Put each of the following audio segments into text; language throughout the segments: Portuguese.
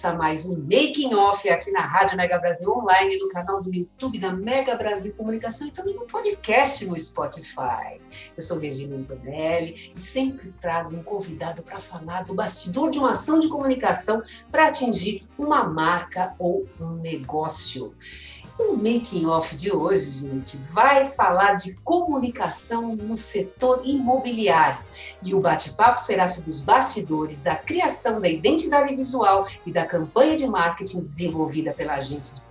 Começa mais um Making Off aqui na Rádio Mega Brasil Online, no canal do YouTube da Mega Brasil Comunicação e também no podcast no Spotify. Eu sou Regina Antonelli e sempre trago um convidado para falar do bastidor de uma ação de comunicação para atingir uma marca ou um negócio. O making off de hoje, gente, vai falar de comunicação no setor imobiliário. E o bate-papo será sobre os bastidores da criação da identidade visual e da campanha de marketing desenvolvida pela agência de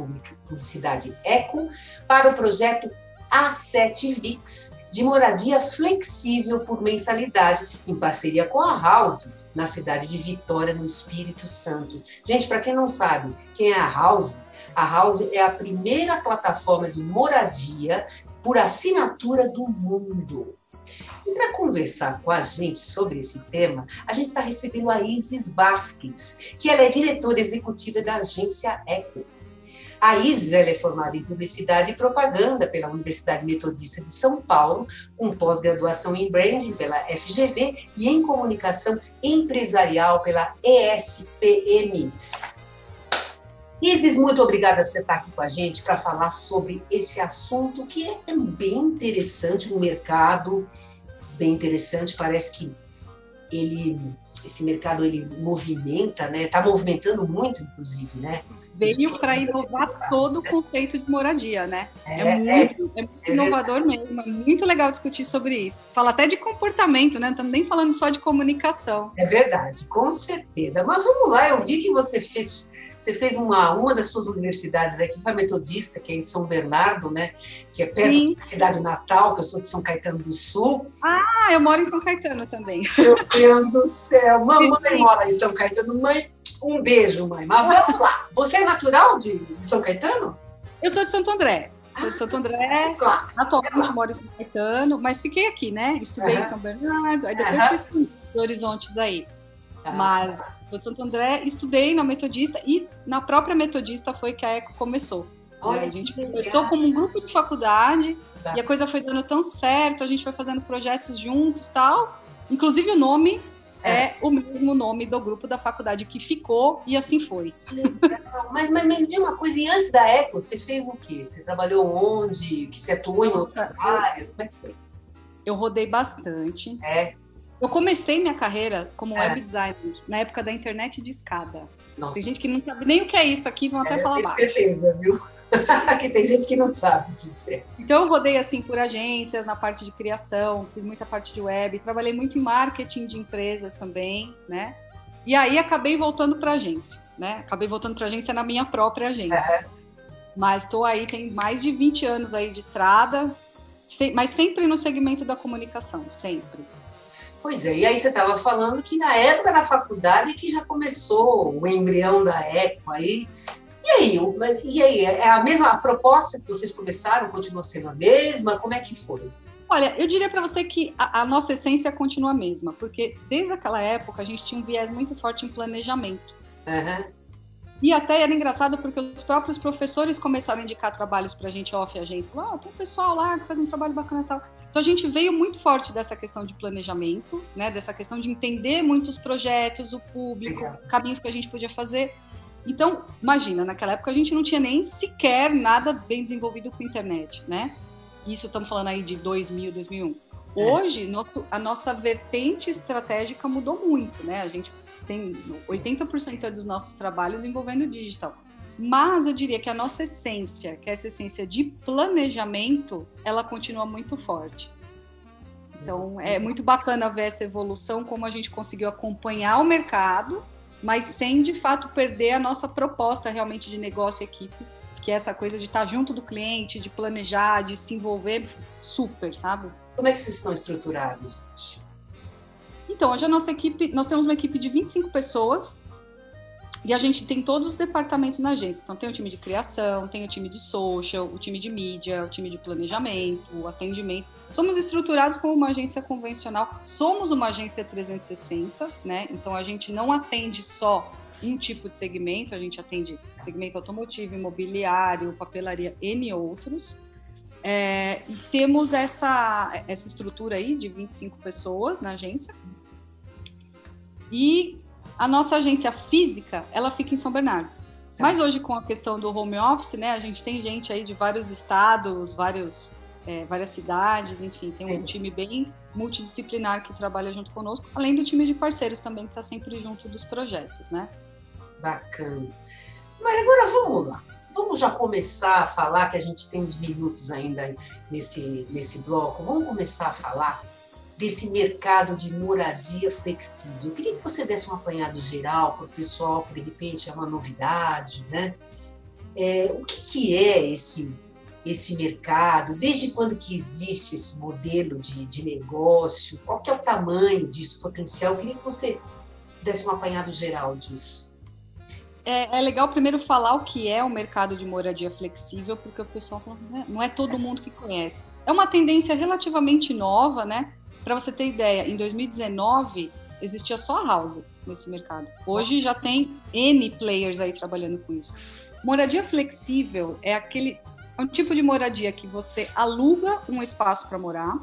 publicidade Eco para o projeto A7 VIX de moradia flexível por mensalidade, em parceria com a House, na cidade de Vitória, no Espírito Santo. Gente, para quem não sabe, quem é a House? A House é a primeira plataforma de moradia por assinatura do mundo. E para conversar com a gente sobre esse tema, a gente está recebendo a Isis Vasquez, que ela é diretora executiva da agência Eco. A Isis é formada em Publicidade e Propaganda pela Universidade Metodista de São Paulo, com pós-graduação em Branding pela FGV e em Comunicação Empresarial pela ESPM. Isis, muito obrigada por você estar aqui com a gente para falar sobre esse assunto que é bem interessante, um mercado bem interessante, parece que ele esse mercado ele movimenta, né? Está movimentando muito, inclusive, né? Veio para inovar todo o conceito de moradia, né? É, é muito, é, é muito é inovador mesmo, é muito legal discutir sobre isso. Fala até de comportamento, né? Estamos nem falando só de comunicação. É verdade, com certeza. Mas vamos lá, eu vi que você fez você fez uma, uma das suas universidades aqui, foi Metodista, que é em São Bernardo, né? Que é perto Sim. da cidade natal, que eu sou de São Caetano do Sul. Ah, eu moro em São Caetano também. Meu Deus do céu, mamãe Sim. mora em São Caetano. Mãe, um beijo, mãe. Mas vamos lá. Você é natural de, de São Caetano? Eu sou de Santo André. Sou de Santo ah, André, claro. atualmente moro em São Caetano, mas fiquei aqui, né? Estudei uhum. em São Bernardo, aí depois uhum. fui para Horizontes aí. Uhum. Mas do Santo André, estudei na Metodista e na própria Metodista foi que a ECO começou. Né? Olha, né? A gente começou como um grupo de faculdade tá. e a coisa foi dando tão certo, a gente foi fazendo projetos juntos tal. Inclusive o nome é. é. o mesmo nome do grupo da faculdade que ficou e assim foi. Legal. Mas, mas me diga uma coisa, e antes da ECO, você fez o quê? Você trabalhou onde? Que você atuou em outras áreas? Como é que foi? Eu rodei bastante. É. Eu comecei minha carreira como é. web designer na época da internet de escada. Nossa. Tem gente que não sabe nem o que é isso aqui, vão até é, falar baixo. certeza, viu? que tem gente que não sabe o que é. Então eu rodei assim por agências na parte de criação, fiz muita parte de web, trabalhei muito em marketing de empresas também, né? E aí acabei voltando para agência, né? Acabei voltando para agência na minha própria agência. Mas estou aí, tem mais de 20 anos aí de estrada, mas sempre no segmento da comunicação, sempre. Pois é, e aí você estava falando que na época da faculdade que já começou o embrião da ECO aí. E aí, e aí, é a mesma a proposta que vocês começaram, continua sendo a mesma? Como é que foi? Olha, eu diria para você que a, a, nossa essência continua a mesma, porque desde aquela época a gente tinha um viés muito forte em planejamento. Uhum. E até era engraçado porque os próprios professores começaram a indicar trabalhos para a gente off agência. Falaram, oh, tem um pessoal lá que faz um trabalho bacana e tal. Então a gente veio muito forte dessa questão de planejamento, né? Dessa questão de entender muitos projetos, o público, caminhos que a gente podia fazer. Então, imagina, naquela época a gente não tinha nem sequer nada bem desenvolvido com internet, né? Isso estamos falando aí de 2000, 2001. É. Hoje, é. nosso, a nossa vertente estratégica mudou muito, né? A gente tem 80% dos nossos trabalhos envolvendo digital. Mas eu diria que a nossa essência, que é essa essência de planejamento, ela continua muito forte. Então, é muito bacana ver essa evolução, como a gente conseguiu acompanhar o mercado, mas sem de fato perder a nossa proposta realmente de negócio e equipe, que é essa coisa de estar junto do cliente, de planejar, de se envolver super, sabe? Como é que vocês estão estruturados? Então, hoje a nossa equipe, nós temos uma equipe de 25 pessoas e a gente tem todos os departamentos na agência. Então, tem o time de criação, tem o time de social, o time de mídia, o time de planejamento, o atendimento. Somos estruturados como uma agência convencional. Somos uma agência 360, né? Então, a gente não atende só um tipo de segmento, a gente atende segmento automotivo, imobiliário, papelaria, N outros. É, e temos essa, essa estrutura aí de 25 pessoas na agência. E a nossa agência física, ela fica em São Bernardo. Mas hoje, com a questão do home office, né, a gente tem gente aí de vários estados, vários, é, várias cidades, enfim, tem um time bem multidisciplinar que trabalha junto conosco, além do time de parceiros também, que está sempre junto dos projetos, né? Bacana. Mas agora vamos lá. Vamos já começar a falar, que a gente tem uns minutos ainda nesse, nesse bloco, vamos começar a falar desse mercado de moradia flexível. Eu queria que você desse um apanhado geral para o pessoal, que de repente é uma novidade, né? É, o que, que, é esse, esse mercado? Desde quando que existe esse modelo de, de negócio? Qual que é o tamanho disso, potencial? Eu queria que você desse um apanhado geral disso. É, é, legal primeiro falar o que é o mercado de moradia flexível, porque o pessoal fala, não é todo mundo que conhece. É uma tendência relativamente nova, né? Para você ter ideia, em 2019 existia só a House nesse mercado. Hoje já tem N players aí trabalhando com isso. Moradia flexível é aquele é um tipo de moradia que você aluga um espaço para morar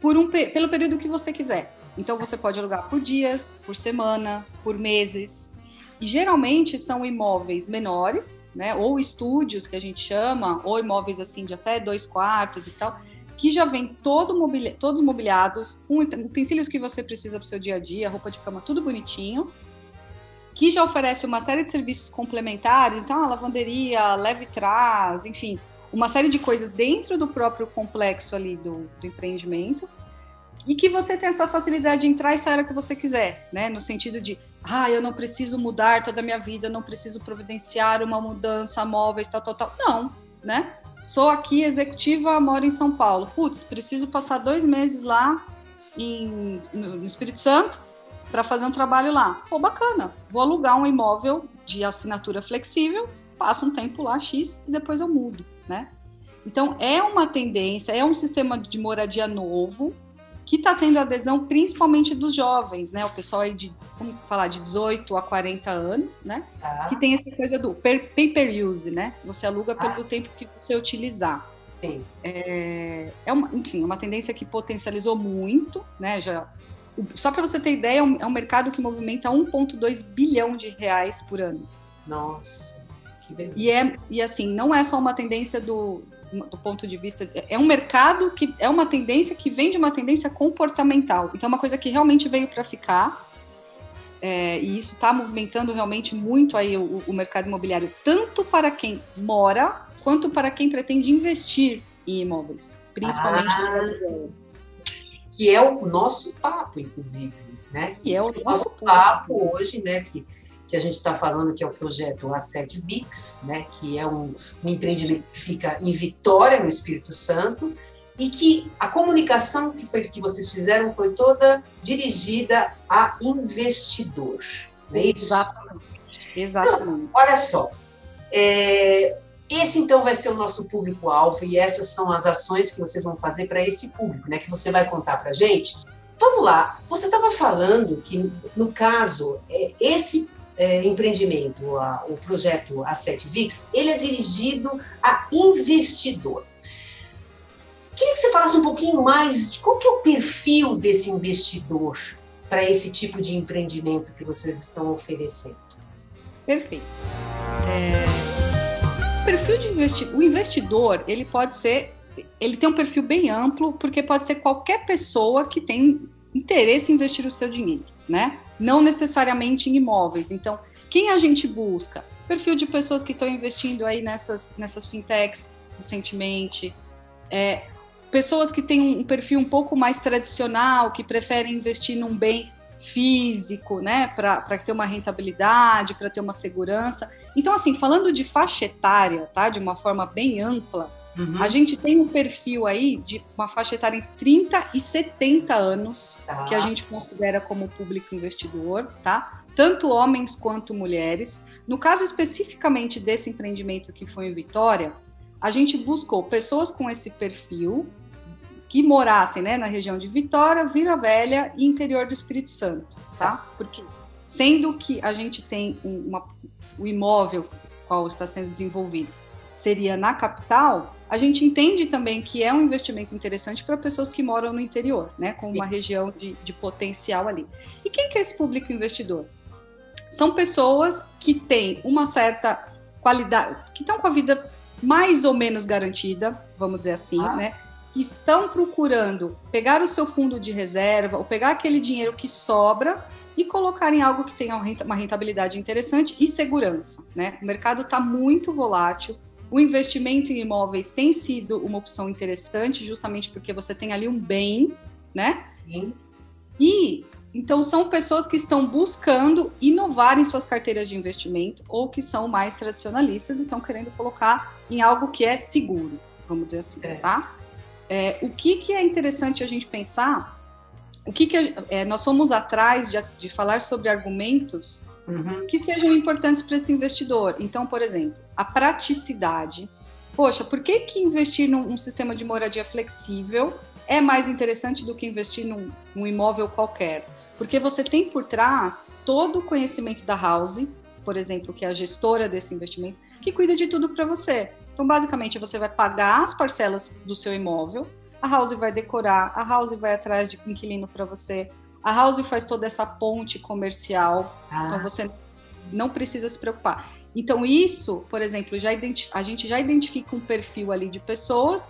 por um, pelo período que você quiser. Então você pode alugar por dias, por semana, por meses. E geralmente são imóveis menores, né? Ou estúdios que a gente chama, ou imóveis assim de até dois quartos e tal, que já vem todo mobili todos mobiliados, com utensílios que você precisa para o seu dia a dia, roupa de cama, tudo bonitinho, que já oferece uma série de serviços complementares, então a lavanderia, leve trás, enfim, uma série de coisas dentro do próprio complexo ali do, do empreendimento, e que você tem essa facilidade de entrar e sair a que você quiser, né? No sentido de, ah, eu não preciso mudar toda a minha vida, não preciso providenciar uma mudança, móveis, tal, tal, tal. Não, né? Sou aqui executiva, moro em São Paulo. Putz, preciso passar dois meses lá em, no Espírito Santo para fazer um trabalho lá. Pô, bacana. Vou alugar um imóvel de assinatura flexível, passo um tempo lá, X, e depois eu mudo, né? Então, é uma tendência, é um sistema de moradia novo, que está tendo adesão principalmente dos jovens, né? O pessoal aí de, vamos falar, de 18 a 40 anos, né? Ah. Que tem essa coisa do pay-per-use, né? Você aluga pelo ah. tempo que você utilizar. Sim. É, é uma, enfim, uma tendência que potencializou muito, né? Já, só para você ter ideia, é um, é um mercado que movimenta 1,2 bilhão de reais por ano. Nossa, que beleza. E, é, e assim, não é só uma tendência do, do ponto de vista. É um mercado que é uma tendência que vem de uma tendência comportamental. Então, é uma coisa que realmente veio para ficar. É, e isso está movimentando realmente muito aí o, o, mercado imobiliário, tanto para quem mora, quanto para quem pretende investir em imóveis, principalmente ah, que é o nosso papo, inclusive, né? Que é o nosso, nosso papo hoje, né? Que que a gente está falando, que é o projeto A7 VIX, né, que é um, um empreendimento que fica em Vitória, no Espírito Santo, e que a comunicação que, foi, que vocês fizeram foi toda dirigida a investidor. É Exatamente. Exatamente. olha só, é, esse então vai ser o nosso público-alvo e essas são as ações que vocês vão fazer para esse público, né? Que você vai contar para gente. Vamos lá, você estava falando que, no caso, é, esse é, empreendimento, a, o projeto A7 VIX, ele é dirigido a investidor. Queria que você falasse um pouquinho mais de qual que é o perfil desse investidor para esse tipo de empreendimento que vocês estão oferecendo. Perfeito. É... O perfil de investidor, o investidor, ele pode ser, ele tem um perfil bem amplo, porque pode ser qualquer pessoa que tem interesse em investir o seu dinheiro, né? Não necessariamente em imóveis. Então, quem a gente busca? Perfil de pessoas que estão investindo aí nessas, nessas fintechs recentemente, é, pessoas que têm um perfil um pouco mais tradicional, que preferem investir num bem físico, né, para ter uma rentabilidade, para ter uma segurança. Então, assim, falando de faixa etária, tá, de uma forma bem ampla, Uhum. A gente tem um perfil aí de uma faixa etária entre 30 e 70 anos, tá. que a gente considera como público investidor, tá? Tanto homens quanto mulheres. No caso especificamente desse empreendimento que foi em Vitória, a gente buscou pessoas com esse perfil que morassem né, na região de Vitória, Vila Velha e interior do Espírito Santo, tá? Porque sendo que a gente tem um, uma, o imóvel qual está sendo desenvolvido seria na capital, a gente entende também que é um investimento interessante para pessoas que moram no interior, né, com uma região de, de potencial ali. E quem que é esse público investidor? São pessoas que têm uma certa qualidade, que estão com a vida mais ou menos garantida, vamos dizer assim, ah. né? Estão procurando pegar o seu fundo de reserva ou pegar aquele dinheiro que sobra e colocar em algo que tenha uma rentabilidade interessante e segurança, né? O mercado está muito volátil, o investimento em imóveis tem sido uma opção interessante, justamente porque você tem ali um bem, né? Sim. E então são pessoas que estão buscando inovar em suas carteiras de investimento ou que são mais tradicionalistas e estão querendo colocar em algo que é seguro, vamos dizer assim, é. tá? É, o que, que é interessante a gente pensar? O que, que é, nós fomos atrás de, de falar sobre argumentos uhum. que sejam importantes para esse investidor. Então, por exemplo, a praticidade. Poxa, por que, que investir num, sistema de moradia flexível é mais interessante do que investir num, num imóvel qualquer? Porque você tem por trás todo o conhecimento da House, por exemplo, que é a gestora desse investimento, que cuida de tudo para você. Então, basicamente, você vai pagar as parcelas do seu imóvel, a House vai decorar, a House vai atrás de inquilino para você, a House faz toda essa ponte comercial, ah. então você não precisa se preocupar. Então, isso, por exemplo, já a gente já identifica um perfil ali de pessoas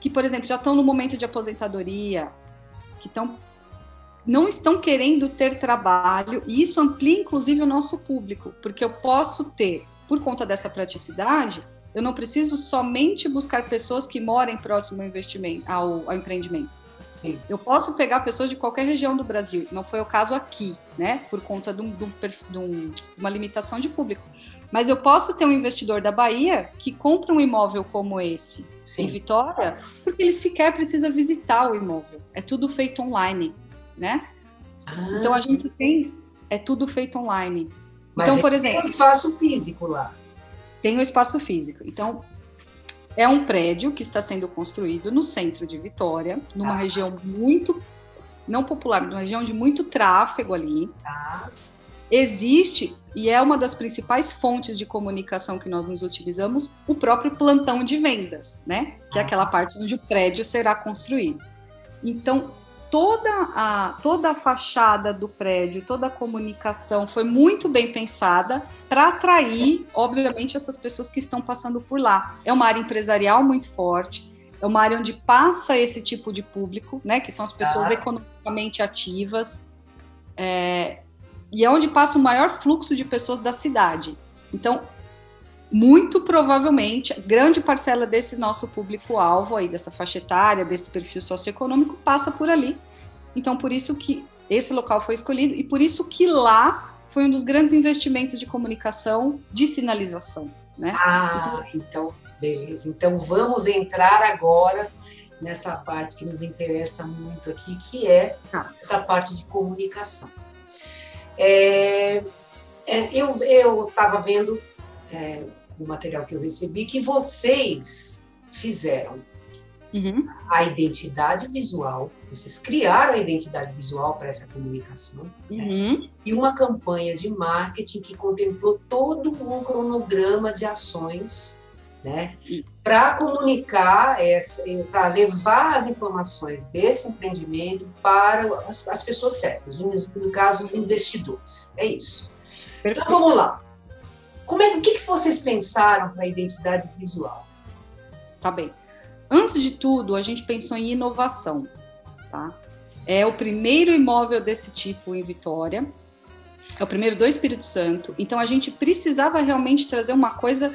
que, por exemplo, já estão no momento de aposentadoria, que estão não estão querendo ter trabalho, e isso amplia inclusive o nosso público, porque eu posso ter, por conta dessa praticidade, eu não preciso somente buscar pessoas que morem próximo ao investimento, ao, ao empreendimento. Sim. Eu posso pegar pessoas de qualquer região do Brasil, não foi o caso aqui, né? Por conta de, um, de, um, de uma limitação de público. Mas eu posso ter um investidor da Bahia que compra um imóvel como esse Sim. em Vitória, porque ele sequer precisa visitar o imóvel. É tudo feito online, né? Ah. Então a gente tem é tudo feito online. Mas então, por exemplo, tem um espaço físico lá. Tem um espaço físico. Então, é um prédio que está sendo construído no centro de Vitória, numa ah. região muito não popular, numa região de muito tráfego ali. Ah. Existe e é uma das principais fontes de comunicação que nós nos utilizamos, o próprio plantão de vendas, né? Que é ah. aquela parte onde o prédio será construído. Então, toda a, toda a fachada do prédio, toda a comunicação foi muito bem pensada para atrair, obviamente, essas pessoas que estão passando por lá. É uma área empresarial muito forte, é uma área onde passa esse tipo de público, né? Que são as pessoas ah. economicamente ativas. É, e é onde passa o maior fluxo de pessoas da cidade. Então, muito provavelmente, grande parcela desse nosso público-alvo aí, dessa faixa etária, desse perfil socioeconômico, passa por ali. Então, por isso que esse local foi escolhido e por isso que lá foi um dos grandes investimentos de comunicação de sinalização. Né? Ah, então, beleza. Então, vamos entrar agora nessa parte que nos interessa muito aqui, que é ah. essa parte de comunicação. É, é, eu estava vendo é, o material que eu recebi que vocês fizeram uhum. a identidade visual, vocês criaram a identidade visual para essa comunicação né? uhum. né? e uma campanha de marketing que contemplou todo um cronograma de ações né? Para comunicar, para levar as informações desse empreendimento para as, as pessoas certas, no, no, caso, os investidores. É isso. Perfeito. Então vamos lá. Como é, o que, que vocês pensaram para a identidade visual? Tá bem. Antes de tudo, a gente pensou em inovação. Tá? É o primeiro imóvel desse tipo em Vitória. É o primeiro do Espírito Santo. Então a gente precisava realmente trazer uma coisa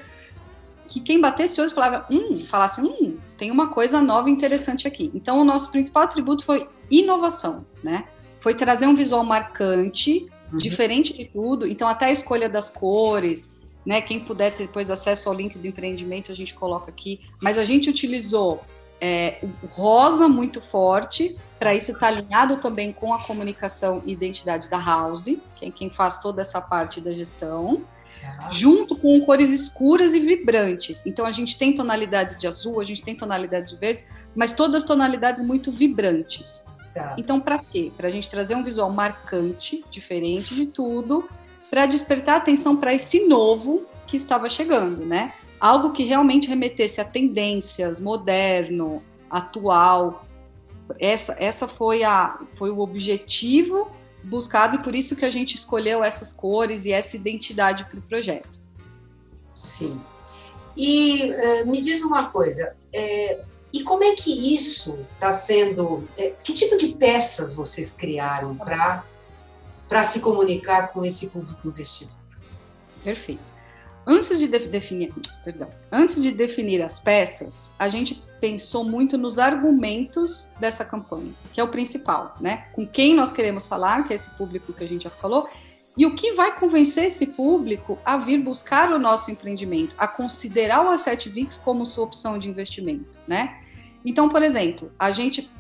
que quem batesse olho falava, hum, falasse, hum, tem uma coisa nova e interessante aqui. Então, o nosso principal atributo foi inovação, né? Foi trazer um visual marcante, uhum. diferente de tudo. Então, até a escolha das cores, né? Quem puder ter depois acesso ao link do empreendimento, a gente coloca aqui. Mas a gente utilizou é, o rosa muito forte, para isso estar tá alinhado também com a comunicação e identidade da House, que é quem faz toda essa parte da gestão, ah. junto com cores escuras e vibrantes. Então a gente tem tonalidades de azul, a gente tem tonalidades de verdes, mas todas tonalidades muito vibrantes. Tá. Então, para quê? Para a gente trazer um visual marcante, diferente de tudo, para despertar atenção para esse novo que estava chegando, né? Algo que realmente remetesse a tendências, moderno, atual. Essa, essa foi, a, foi o objetivo buscado e por isso que a gente escolheu essas cores e essa identidade para o projeto. Sim. E uh, me diz uma coisa, é, e como é que isso está sendo? É, que tipo de peças vocês criaram para para se comunicar com esse público investidor? Perfeito. Antes de definir, perdão, antes de definir as peças, a gente pensou muito nos argumentos dessa campanha, que é o principal, né? Com quem nós queremos falar, que é esse público que a gente já falou, e o que vai convencer esse público a vir buscar o nosso empreendimento, a considerar o Asset VIX como sua opção de investimento, né? Então, por exemplo, a gente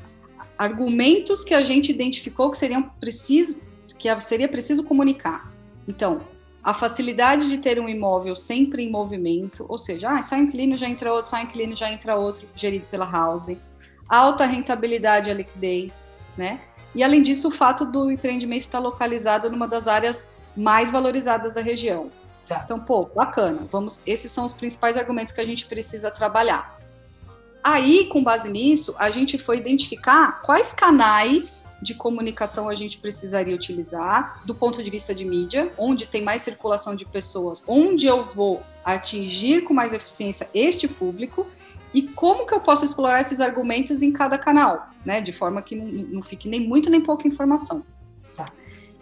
argumentos que a gente identificou que seriam preciso que seria preciso comunicar. Então, a facilidade de ter um imóvel sempre em movimento, ou seja, ah, sai um inquilino, já entra outro, sai um inquilino, já entra outro, gerido pela house. Alta rentabilidade e liquidez, né? E além disso, o fato do empreendimento estar localizado numa das áreas mais valorizadas da região. Tá. Então, pô, bacana. Vamos, esses são os principais argumentos que a gente precisa trabalhar. Aí, com base nisso, a gente foi identificar quais canais de comunicação a gente precisaria utilizar do ponto de vista de mídia, onde tem mais circulação de pessoas, onde eu vou atingir com mais eficiência este público e como que eu posso explorar esses argumentos em cada canal, né? De forma que não, fique nem muito nem pouca informação. Tá.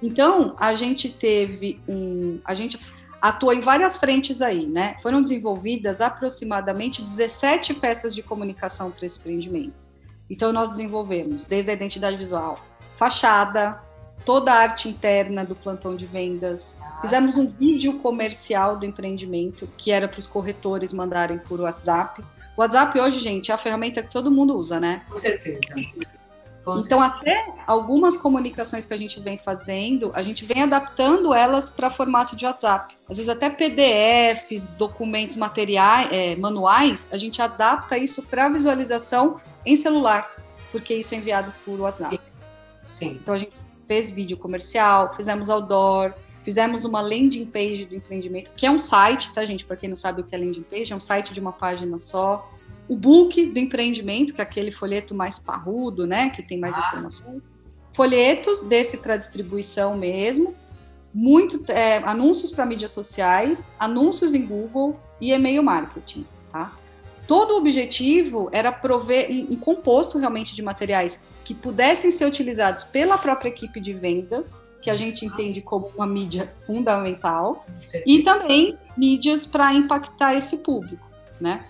Então, a gente teve um. A gente atua em várias frentes aí, né? Foram desenvolvidas aproximadamente 17 peças de comunicação para esse empreendimento. Então, nós desenvolvemos desde a identidade visual, fachada, toda a arte interna do plantão de vendas. Fizemos um vídeo comercial do empreendimento, que era para os corretores mandarem por WhatsApp. O WhatsApp hoje, gente, é a ferramenta que todo mundo usa, né? Com certeza. Então, até algumas comunicações que a gente vem fazendo, a gente vem adaptando elas para formato de WhatsApp. Às vezes até PDFs, documentos materiais, é, manuais, a gente adapta isso para visualização em celular, porque isso é enviado por WhatsApp. Sim. Então a gente fez vídeo comercial, fizemos outdoor, fizemos uma landing page do empreendimento, que é um site, tá, gente? Para quem não sabe o que é landing page, é um site de uma página só o book do empreendimento, que é aquele folheto mais parrudo, né, que tem mais ah. informações. Folhetos desse para distribuição mesmo, muito é, anúncios para mídias sociais, anúncios em Google e e-mail marketing, tá? Todo o objetivo era prover um, um composto realmente de materiais que pudessem ser utilizados pela própria equipe de vendas, que a gente entende como uma mídia fundamental, e também mídias para impactar esse público, né?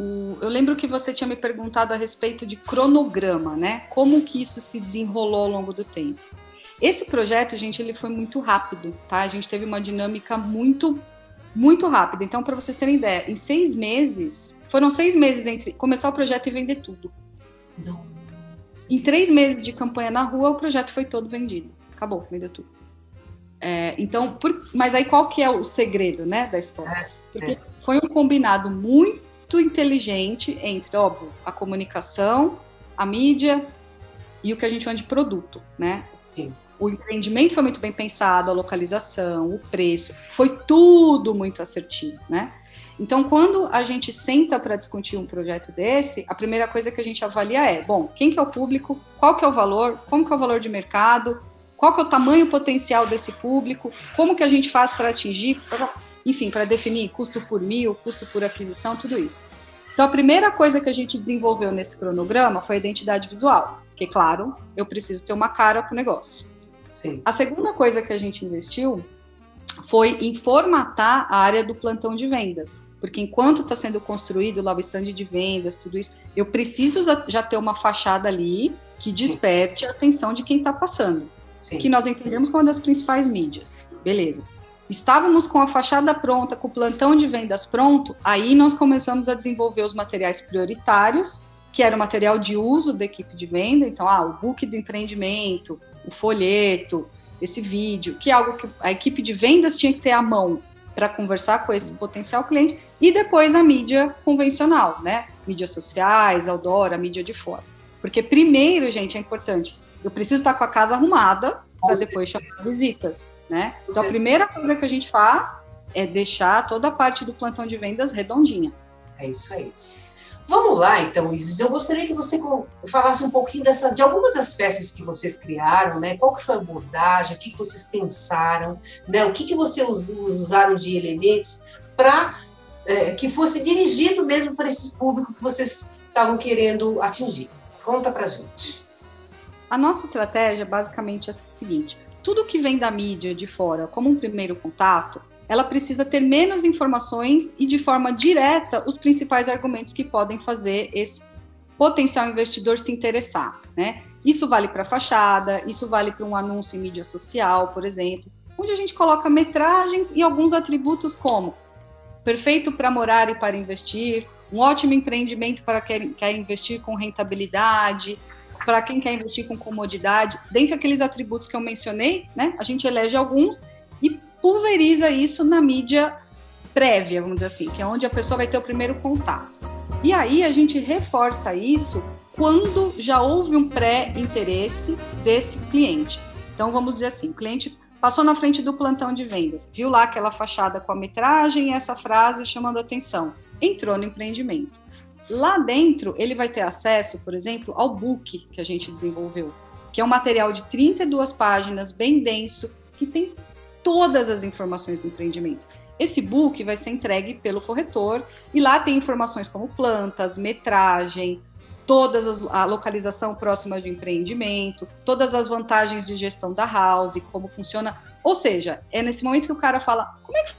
O, eu lembro que você tinha me perguntado a respeito de cronograma, né? Como que isso se desenrolou ao longo do tempo. Esse projeto, gente, ele foi muito rápido, tá? A gente teve uma dinâmica muito, muito rápida. Então, para vocês terem ideia, em seis meses, foram seis meses entre começar o projeto e vender tudo. Não. Em três meses de campanha na rua, o projeto foi todo vendido. Acabou, vendeu tudo. É, então, por, mas aí qual que é o segredo, né, da história? É, Porque é. foi um combinado muito muito inteligente entre, óbvio, a comunicação, a mídia e o que a gente chama de produto, né? Sim. O empreendimento foi muito bem pensado, a localização, o preço, foi tudo muito assertivo, né? Então, quando a gente senta para discutir um projeto desse, a primeira coisa que a gente avalia é, bom, quem que é o público, qual que é o valor, como que é o valor de mercado, qual que é o tamanho potencial desse público, como que a gente faz para atingir, enfim, para definir custo por mil, custo por aquisição, tudo isso. Então, a primeira coisa que a gente desenvolveu nesse cronograma foi a identidade visual, que, claro, eu preciso ter uma cara para o negócio. Sim. A segunda coisa que a gente investiu foi em formatar a área do plantão de vendas, porque enquanto está sendo construído lá o stand de vendas, tudo isso, eu preciso já ter uma fachada ali que desperte a atenção de quem está passando, Sim. que nós entendemos como uma das principais mídias. Beleza. Estávamos com a fachada pronta, com o plantão de vendas pronto, aí nós começamos a desenvolver os materiais prioritários, que era o material de uso da equipe de venda, então, ah, o book do empreendimento, o folheto, esse vídeo, que é algo que a equipe de vendas tinha que ter à mão para conversar com esse potencial cliente, e depois a mídia convencional, né? Mídias sociais, outdoor, a mídia de fora. Porque primeiro, gente, é importante, eu preciso estar com a casa arrumada para depois chamar visitas, né? Então a primeira coisa que a gente faz é deixar toda a parte do plantão de vendas redondinha. É isso aí. Vamos lá, então, Isis. Eu gostaria que você falasse um pouquinho dessa, de alguma das peças que vocês criaram, né? Qual que foi a abordagem, o que, que vocês pensaram, né? O que, que vocês usaram de elementos para é, que fosse dirigido mesmo para esse público que vocês estavam querendo atingir. Conta para gente. A nossa estratégia basicamente é a seguinte: tudo que vem da mídia de fora como um primeiro contato, ela precisa ter menos informações e de forma direta os principais argumentos que podem fazer esse potencial investidor se interessar, né? Isso vale para fachada, isso vale para um anúncio em mídia social, por exemplo, onde a gente coloca metragens e alguns atributos como perfeito para morar e para investir, um ótimo empreendimento para quem quer investir com rentabilidade, para quem quer investir com comodidade. Dentre aqueles atributos que eu mencionei, né, a gente elege alguns e pulveriza isso na mídia prévia, vamos dizer assim, que é onde a pessoa vai ter o primeiro contato. E aí a gente reforça isso quando já houve um pré-interesse desse cliente. Então vamos dizer assim, o cliente passou na frente do plantão de vendas, viu lá aquela fachada com a metragem e essa frase chamando atenção, entrou no empreendimento. Lá dentro, ele vai ter acesso, por exemplo, ao book que a gente desenvolveu, que é um material de 32 páginas, bem denso, que tem todas as informações do empreendimento. Esse book vai ser entregue pelo corretor e lá tem informações como plantas, metragem, todas as, a localização próxima do empreendimento, todas as vantagens de gestão da house, como funciona. Ou seja, é nesse momento que o cara fala, como é que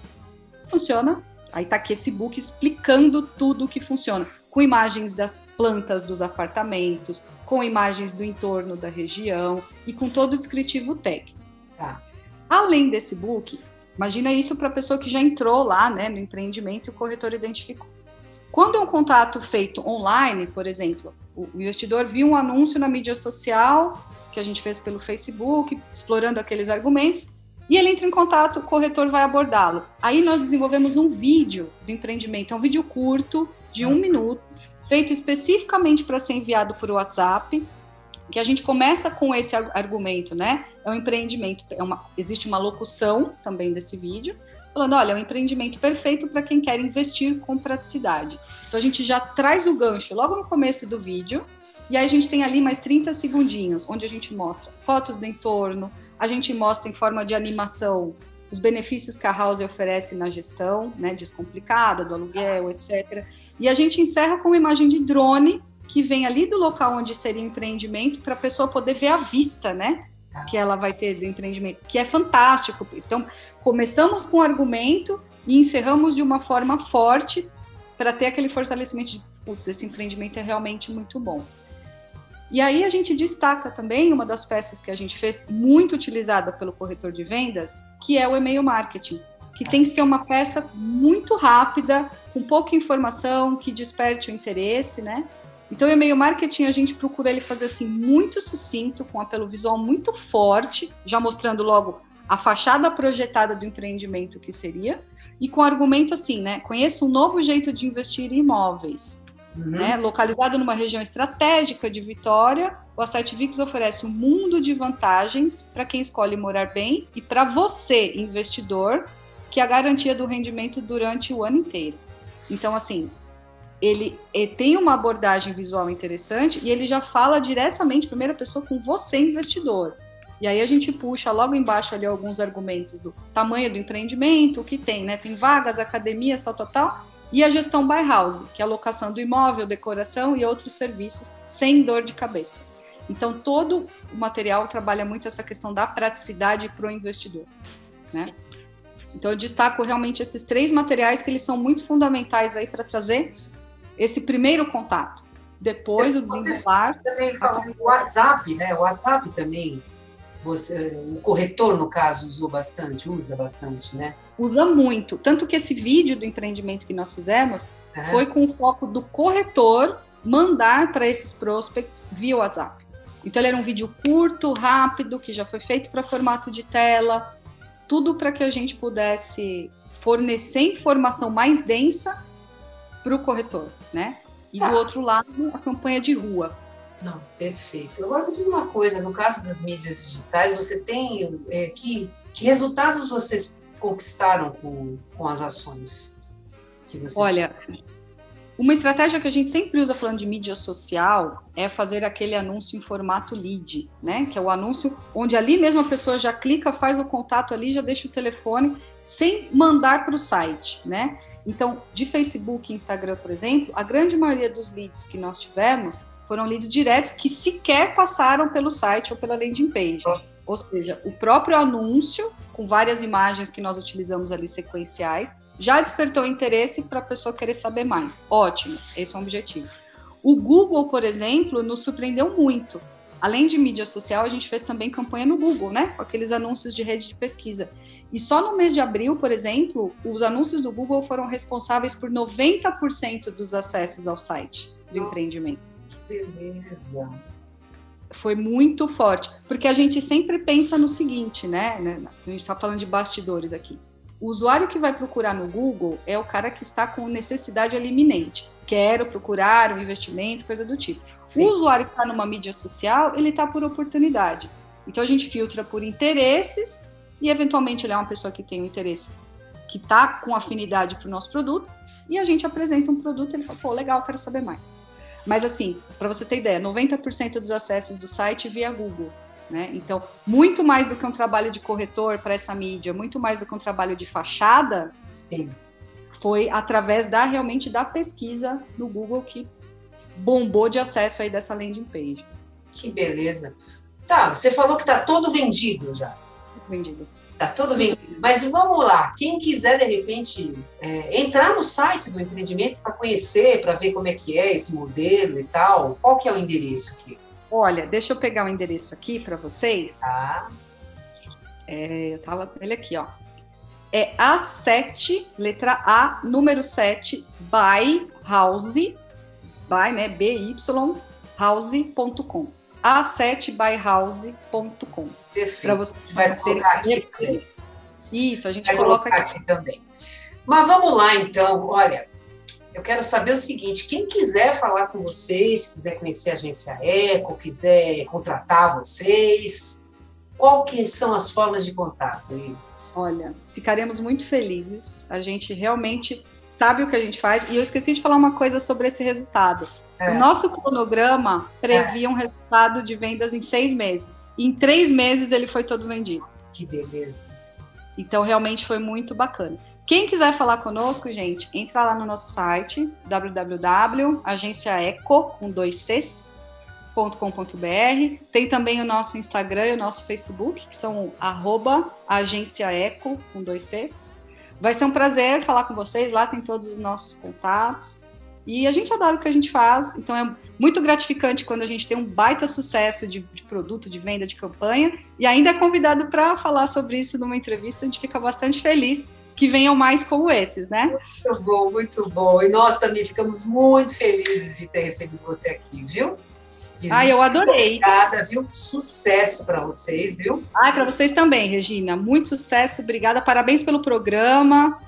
funciona? Aí tá aqui esse book explicando tudo o que funciona, com imagens das plantas dos apartamentos, com imagens do entorno da região e com todo o descritivo técnico. Tá. Além desse book, imagina isso para a pessoa que já entrou lá né, no empreendimento e o corretor identificou. Quando é um contato feito online, por exemplo, o investidor viu um anúncio na mídia social que a gente fez pelo Facebook, explorando aqueles argumentos, e ele entra em contato, o corretor vai abordá-lo. Aí nós desenvolvemos um vídeo do empreendimento, é um vídeo curto, de um minuto, feito especificamente para ser enviado por WhatsApp, que a gente começa com esse argumento, né? É um empreendimento, é uma, existe uma locução também desse vídeo, falando, olha, é um empreendimento perfeito para quem quer investir com praticidade. Então a gente já traz o gancho logo no começo do vídeo, e aí a gente tem ali mais 30 segundinhos, onde a gente mostra fotos do entorno, a gente mostra em forma de animação os benefícios que a House oferece na gestão, né, descomplicada, do aluguel, etc. E a gente encerra com uma imagem de drone que vem ali do local onde seria empreendimento para a pessoa poder ver a vista, né? Que ela vai ter do empreendimento, que é fantástico. Então, começamos com um argumento e encerramos de uma forma forte para ter aquele fortalecimento de, putz, esse empreendimento é realmente muito bom. E aí a gente destaca também uma das peças que a gente fez muito utilizada pelo corretor de vendas, que é o e-mail marketing, que tem que ser uma peça muito rápida, com pouca informação, que desperte o interesse, né? Então, o e-mail marketing a gente procura ele fazer assim muito sucinto, com um apelo visual muito forte, já mostrando logo a fachada projetada do empreendimento que seria, e com argumento assim, né? Conheça um novo jeito de investir em imóveis. Uhum. Né? Localizado numa região estratégica de Vitória, o Asset Vix oferece um mundo de vantagens para quem escolhe morar bem e para você, investidor, que é a garantia do rendimento durante o ano inteiro. Então, assim, ele, ele tem uma abordagem visual interessante e ele já fala diretamente, primeira pessoa, com você, investidor. E aí a gente puxa logo embaixo ali alguns argumentos do tamanho do empreendimento, o que tem, né? Tem vagas, academias, tal, tal, tal. E a gestão by house, que é a locação do imóvel, decoração e outros serviços sem dor de cabeça. Então, todo o material trabalha muito essa questão da praticidade para o investidor. Né? Então, eu destaco realmente esses três materiais que eles são muito fundamentais aí para trazer esse primeiro contato. Depois, o desenrolar. Também falou o WhatsApp, né? O WhatsApp também você, o corretor, no caso, usou bastante, usa bastante, né? Usa muito. Tanto que esse vídeo do empreendimento que nós fizemos é. foi com o foco do corretor mandar para esses prospects via WhatsApp. Então, ele era um vídeo curto, rápido, que já foi feito para formato de tela, tudo para que a gente pudesse fornecer informação mais densa para o corretor, né? E tá. do outro lado, a campanha de rua. Não, perfeito. Agora me diz uma coisa, no caso das mídias digitais, você tem é, que, que resultados vocês conquistaram com, com as ações que vocês Olha, uma estratégia que a gente sempre usa falando de mídia social é fazer aquele anúncio em formato lead, né? Que é o anúncio onde ali mesmo a pessoa já clica, faz o contato ali, já deixa o telefone, sem mandar para o site, né? Então, de Facebook e Instagram, por exemplo, a grande maioria dos leads que nós tivemos foram leads diretos que sequer passaram pelo site ou pela landing page. Ou seja, o próprio anúncio, com várias imagens que nós utilizamos ali sequenciais, já despertou interesse para a pessoa querer saber mais. Ótimo, esse é o objetivo. O Google, por exemplo, nos surpreendeu muito. Além de mídia social, a gente fez também campanha no Google, né? Com aqueles anúncios de rede de pesquisa. E só no mês de abril, por exemplo, os anúncios do Google foram responsáveis por 90% dos acessos ao site do empreendimento beleza. Foi muito forte, porque a gente sempre pensa no seguinte, né? né a gente está falando de bastidores aqui. O usuário que vai procurar no Google é o cara que está com necessidade eliminante. Quero procurar um investimento, coisa do tipo. Sim. O usuário que está numa mídia social, ele está por oportunidade. Então a gente filtra por interesses e eventualmente ele é uma pessoa que tem um interesse que está com afinidade para o nosso produto e a gente apresenta um produto e ele fala, pô, legal, quero saber mais. Mas assim, para você ter ideia, 90% dos acessos do site via Google. Né? Então, muito mais do que um trabalho de corretor para essa mídia, muito mais do que um trabalho de fachada, Sim. foi através da realmente da pesquisa no Google que bombou de acesso aí dessa landing page. Que beleza. Tá, você falou que está todo vendido já. Vendido. Tá tudo bem. Mas vamos lá, quem quiser de repente é, entrar no site do empreendimento para conhecer, para ver como é que é esse modelo e tal, qual que é o endereço aqui? Olha, deixa eu pegar o endereço aqui para vocês. Tá. É, eu tava com ele aqui, ó. É A7, letra A, número 7, by house, by, né, B-Y, house.com. A7byhouse.com. Perfeito. Para você vai colocar aqui. Isso, a gente vai coloca colocar aqui. aqui também. Mas vamos lá, então. Olha, eu quero saber o seguinte: quem quiser falar com vocês, quiser conhecer a agência Eco, quiser contratar vocês, qual que são as formas de contato, Isis? Olha, ficaremos muito felizes. A gente realmente sabe o que a gente faz. E eu esqueci de falar uma coisa sobre esse resultado. É. O nosso cronograma previa é. um resultado de vendas em seis meses. Em três meses ele foi todo vendido. Que beleza. Então realmente foi muito bacana. Quem quiser falar conosco, gente, entra lá no nosso site www.agenciaeco com dois Cs, .com.br. Tem também o nosso Instagram e o nosso Facebook, que são arroba agenciaeco com dois Cs. Vai ser um prazer falar com vocês, lá tem todos os nossos contatos. E a gente adora o que a gente faz, então é muito gratificante quando a gente tem um baita sucesso de, de produto, de venda, de campanha, e ainda é convidado para falar sobre isso numa entrevista. A gente fica bastante feliz que venham mais como esses, né? Muito bom, muito bom. E nós também ficamos muito felizes de ter recebido você aqui, viu? Ah, eu adorei. Obrigada, viu? Sucesso para vocês, viu? Ah, para vocês também, Regina. Muito sucesso, obrigada. Parabéns pelo programa.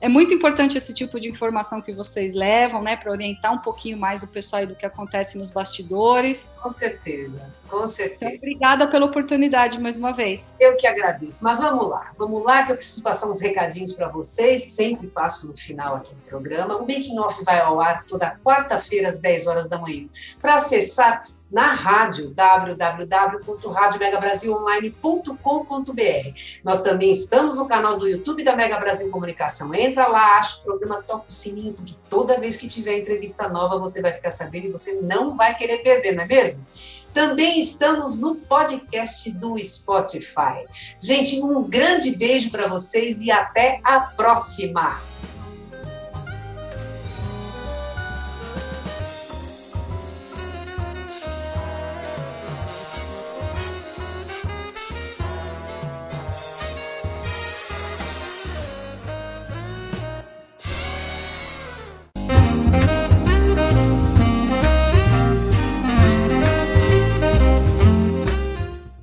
É muito importante esse tipo de informação que vocês levam, né, para orientar um pouquinho mais o pessoal do que acontece nos bastidores. Com certeza, com certeza. Então, obrigada pela oportunidade mais uma vez. Eu que agradeço. Mas vamos lá, vamos lá, que eu preciso passar uns recadinhos para vocês. Sempre passo no final aqui do programa. O Making Off vai ao ar toda quarta-feira às 10 horas da manhã. Para acessar na rádio www.radiomegabrasilonline.com.br. Nós também estamos no canal do YouTube da Mega Brasil Comunicação. Entra lá, acha o programa, toca o sininho, porque toda vez que tiver entrevista nova você vai ficar sabendo e você não vai querer perder, não é mesmo? Também estamos no podcast do Spotify. Gente, um grande beijo para vocês e até a próxima!